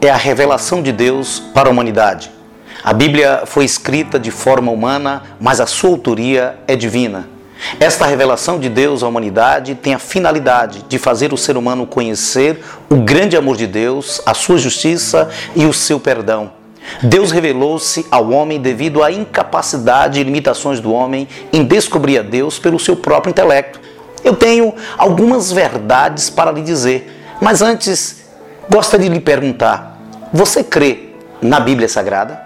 é a revelação de Deus para a humanidade. A Bíblia foi escrita de forma humana, mas a sua autoria é divina. Esta revelação de Deus à humanidade tem a finalidade de fazer o ser humano conhecer o grande amor de Deus, a sua justiça e o seu perdão. Deus revelou-se ao homem devido à incapacidade e limitações do homem em descobrir a Deus pelo seu próprio intelecto. Eu tenho algumas verdades para lhe dizer, mas antes gostaria de lhe perguntar: você crê na Bíblia Sagrada?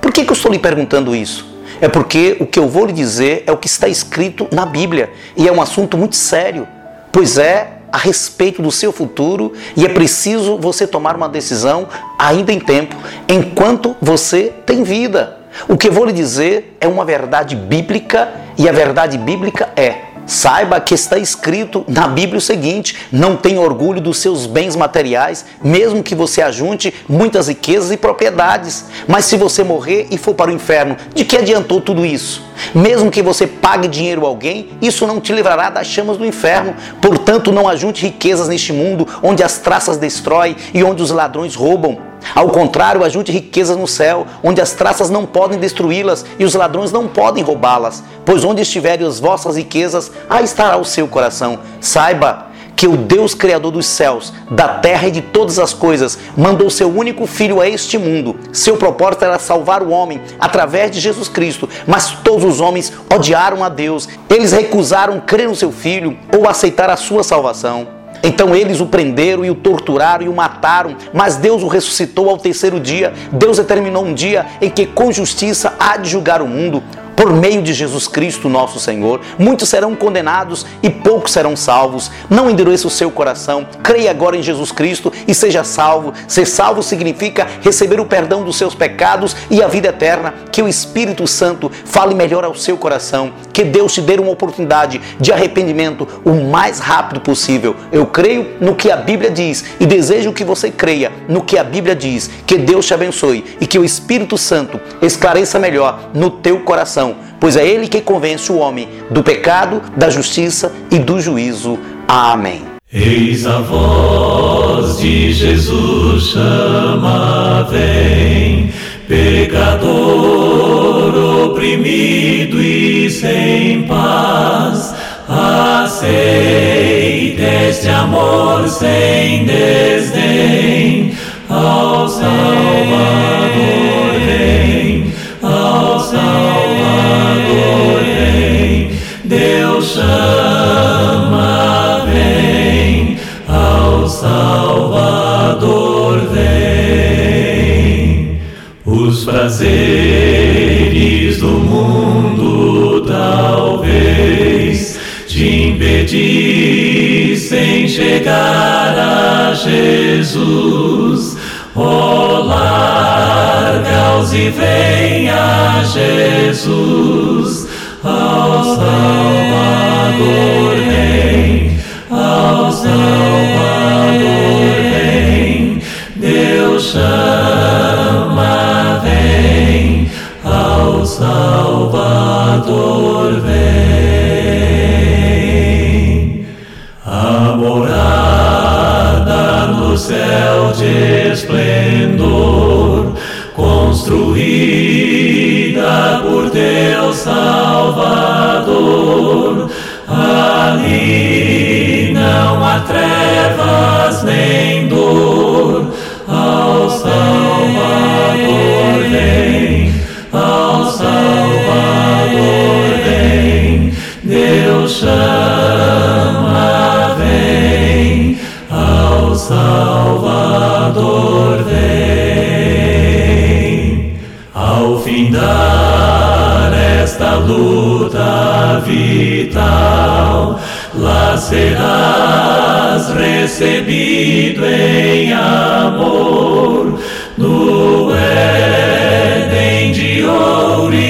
Por que, que eu estou lhe perguntando isso? É porque o que eu vou lhe dizer é o que está escrito na Bíblia e é um assunto muito sério, pois é a respeito do seu futuro e é preciso você tomar uma decisão ainda em tempo, enquanto você tem vida. O que eu vou lhe dizer é uma verdade bíblica e a verdade bíblica é Saiba que está escrito na Bíblia o seguinte: não tenha orgulho dos seus bens materiais, mesmo que você ajunte muitas riquezas e propriedades. Mas se você morrer e for para o inferno, de que adiantou tudo isso? Mesmo que você pague dinheiro a alguém, isso não te livrará das chamas do inferno. Portanto, não ajunte riquezas neste mundo onde as traças destroem e onde os ladrões roubam. Ao contrário, ajunte riquezas no céu, onde as traças não podem destruí-las e os ladrões não podem roubá-las. Pois onde estiverem as vossas riquezas, aí estará o seu coração. Saiba que o Deus Criador dos céus, da terra e de todas as coisas, mandou seu único filho a este mundo. Seu propósito era salvar o homem através de Jesus Cristo, mas todos os homens odiaram a Deus. Eles recusaram crer no seu filho ou aceitar a sua salvação. Então eles o prenderam e o torturaram e o mataram, mas Deus o ressuscitou ao terceiro dia. Deus determinou um dia em que com justiça há de julgar o mundo por meio de Jesus Cristo, nosso Senhor. Muitos serão condenados e poucos serão salvos. Não endureça o seu coração. Creia agora em Jesus Cristo e seja salvo. Ser salvo significa receber o perdão dos seus pecados e a vida eterna. Que o Espírito Santo fale melhor ao seu coração. Que Deus te dê uma oportunidade de arrependimento o mais rápido possível. Eu creio no que a Bíblia diz e desejo que você creia no que a Bíblia diz. Que Deus te abençoe e que o Espírito Santo esclareça melhor no teu coração pois é Ele que convence o homem do pecado, da justiça e do juízo. Amém. Eis a voz de Jesus chama, vem, pecador oprimido e sem paz, aceita este amor sem desdém ao Os prazeres do mundo talvez te impedissem chegar a Jesus. Oh, larga-os e vem a Jesus Salvador vem. A morada no céu de esplendor, construída por Deus Salvador. Ali não há trevas luta vital, lá serás recebido em amor no Éden de ouro